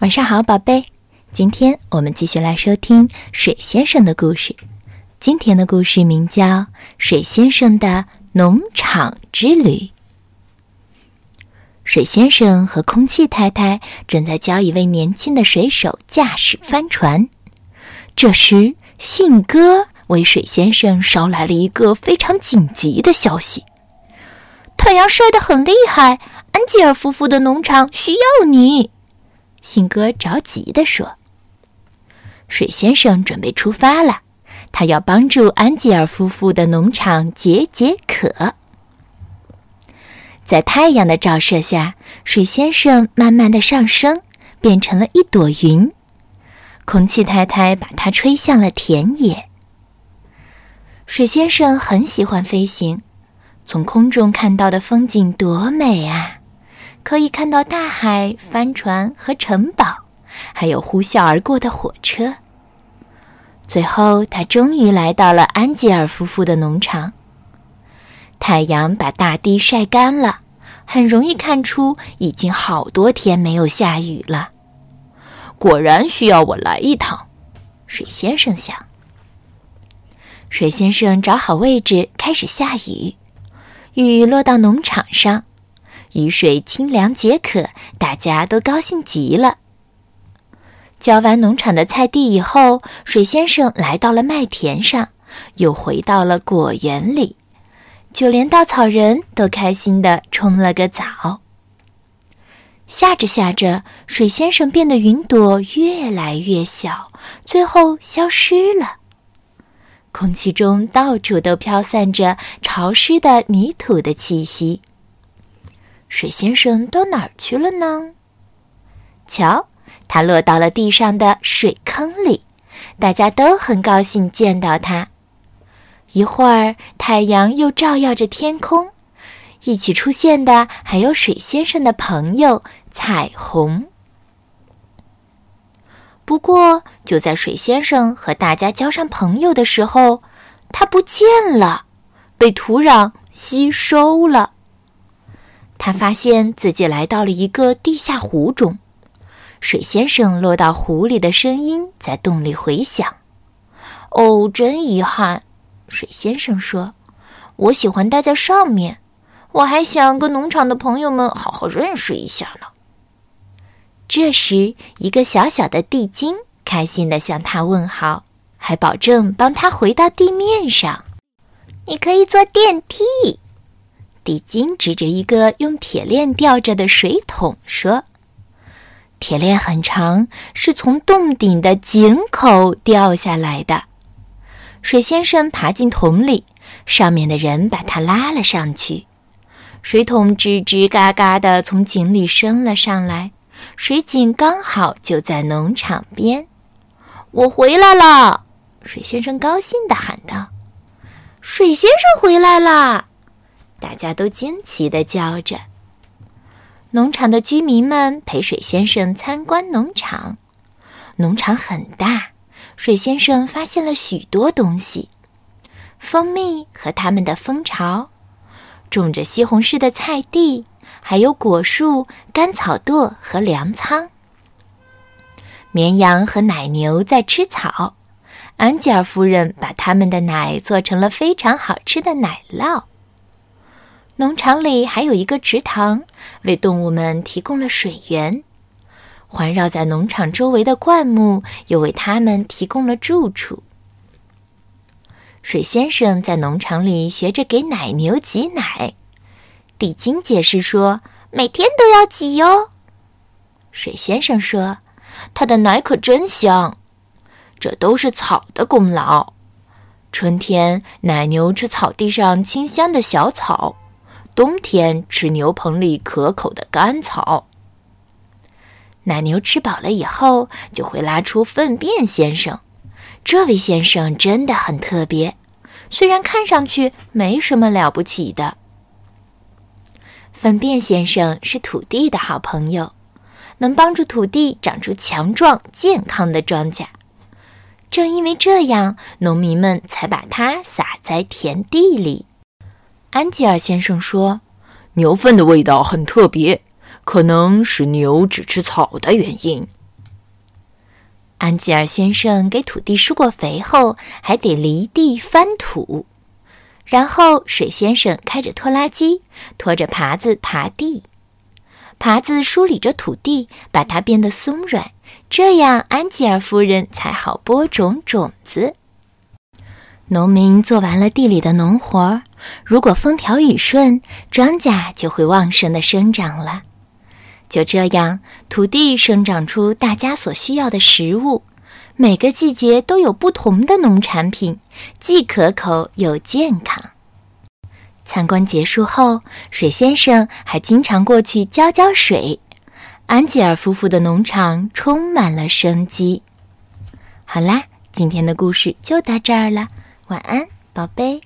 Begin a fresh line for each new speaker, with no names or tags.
晚上好，宝贝。今天我们继续来收听水先生的故事。今天的故事名叫《水先生的农场之旅》。水先生和空气太太正在教一位年轻的水手驾驶帆船。这时，信鸽为水先生捎来了一个非常紧急的消息：
太阳晒得很厉害，安吉尔夫妇的农场需要你。
信鸽着急地说：“水先生准备出发了，他要帮助安吉尔夫妇的农场解解渴。”在太阳的照射下，水先生慢慢的上升，变成了一朵云。空气太太把它吹向了田野。水先生很喜欢飞行，从空中看到的风景多美啊！可以看到大海、帆船和城堡，还有呼啸而过的火车。最后，他终于来到了安吉尔夫妇的农场。太阳把大地晒干了，很容易看出已经好多天没有下雨了。
果然需要我来一趟，
水先生想。水先生找好位置，开始下雨。雨落到农场上。雨水清凉解渴，大家都高兴极了。浇完农场的菜地以后，水先生来到了麦田上，又回到了果园里，就连稻草人都开心的冲了个澡。下着下着，水先生变得云朵越来越小，最后消失了。空气中到处都飘散着潮湿的泥土的气息。水先生到哪儿去了呢？瞧，他落到了地上的水坑里，大家都很高兴见到他。一会儿，太阳又照耀着天空，一起出现的还有水先生的朋友彩虹。不过，就在水先生和大家交上朋友的时候，他不见了，被土壤吸收了。他发现自己来到了一个地下湖中，水先生落到湖里的声音在洞里回响。
哦，真遗憾，水先生说：“我喜欢待在上面，我还想跟农场的朋友们好好认识一下呢。”
这时，一个小小的地精开心地向他问好，还保证帮他回到地面上。
你可以坐电梯。
地精指着一个用铁链吊着的水桶说：“铁链很长，是从洞顶的井口掉下来的。”水先生爬进桶里，上面的人把他拉了上去。水桶吱吱嘎嘎地从井里升了上来，水井刚好就在农场边。
我回来了！
水先生高兴地喊道：“
水先生回来啦！”
大家都惊奇的叫着。农场的居民们陪水先生参观农场。农场很大，水先生发现了许多东西：蜂蜜和他们的蜂巢，种着西红柿的菜地，还有果树、干草垛和粮仓。绵羊和奶牛在吃草。安吉尔夫人把他们的奶做成了非常好吃的奶酪。农场里还有一个池塘，为动物们提供了水源。环绕在农场周围的灌木又为它们提供了住处。水先生在农场里学着给奶牛挤奶。地精解释说：“
每天都要挤哟。”
水先生说：“
它的奶可真香，这都是草的功劳。春天，奶牛吃草地上清香的小草。”冬天吃牛棚里可口的干草。
奶牛吃饱了以后，就会拉出粪便先生。这位先生真的很特别，虽然看上去没什么了不起的。粪便先生是土地的好朋友，能帮助土地长出强壮健康的庄稼。正因为这样，农民们才把它撒在田地里。
安吉尔先生说：“牛粪的味道很特别，可能是牛只吃草的原因。”
安吉尔先生给土地施过肥后，还得犁地翻土。然后水先生开着拖拉机，拖着耙子耙地，耙子梳理着土地，把它变得松软，这样安吉尔夫人才好播种种子。农民做完了地里的农活，如果风调雨顺，庄稼就会旺盛的生长了。就这样，土地生长出大家所需要的食物。每个季节都有不同的农产品，既可口又健康。参观结束后，水先生还经常过去浇浇水。安吉尔夫妇的农场充满了生机。好啦，今天的故事就到这儿了，晚安，宝贝。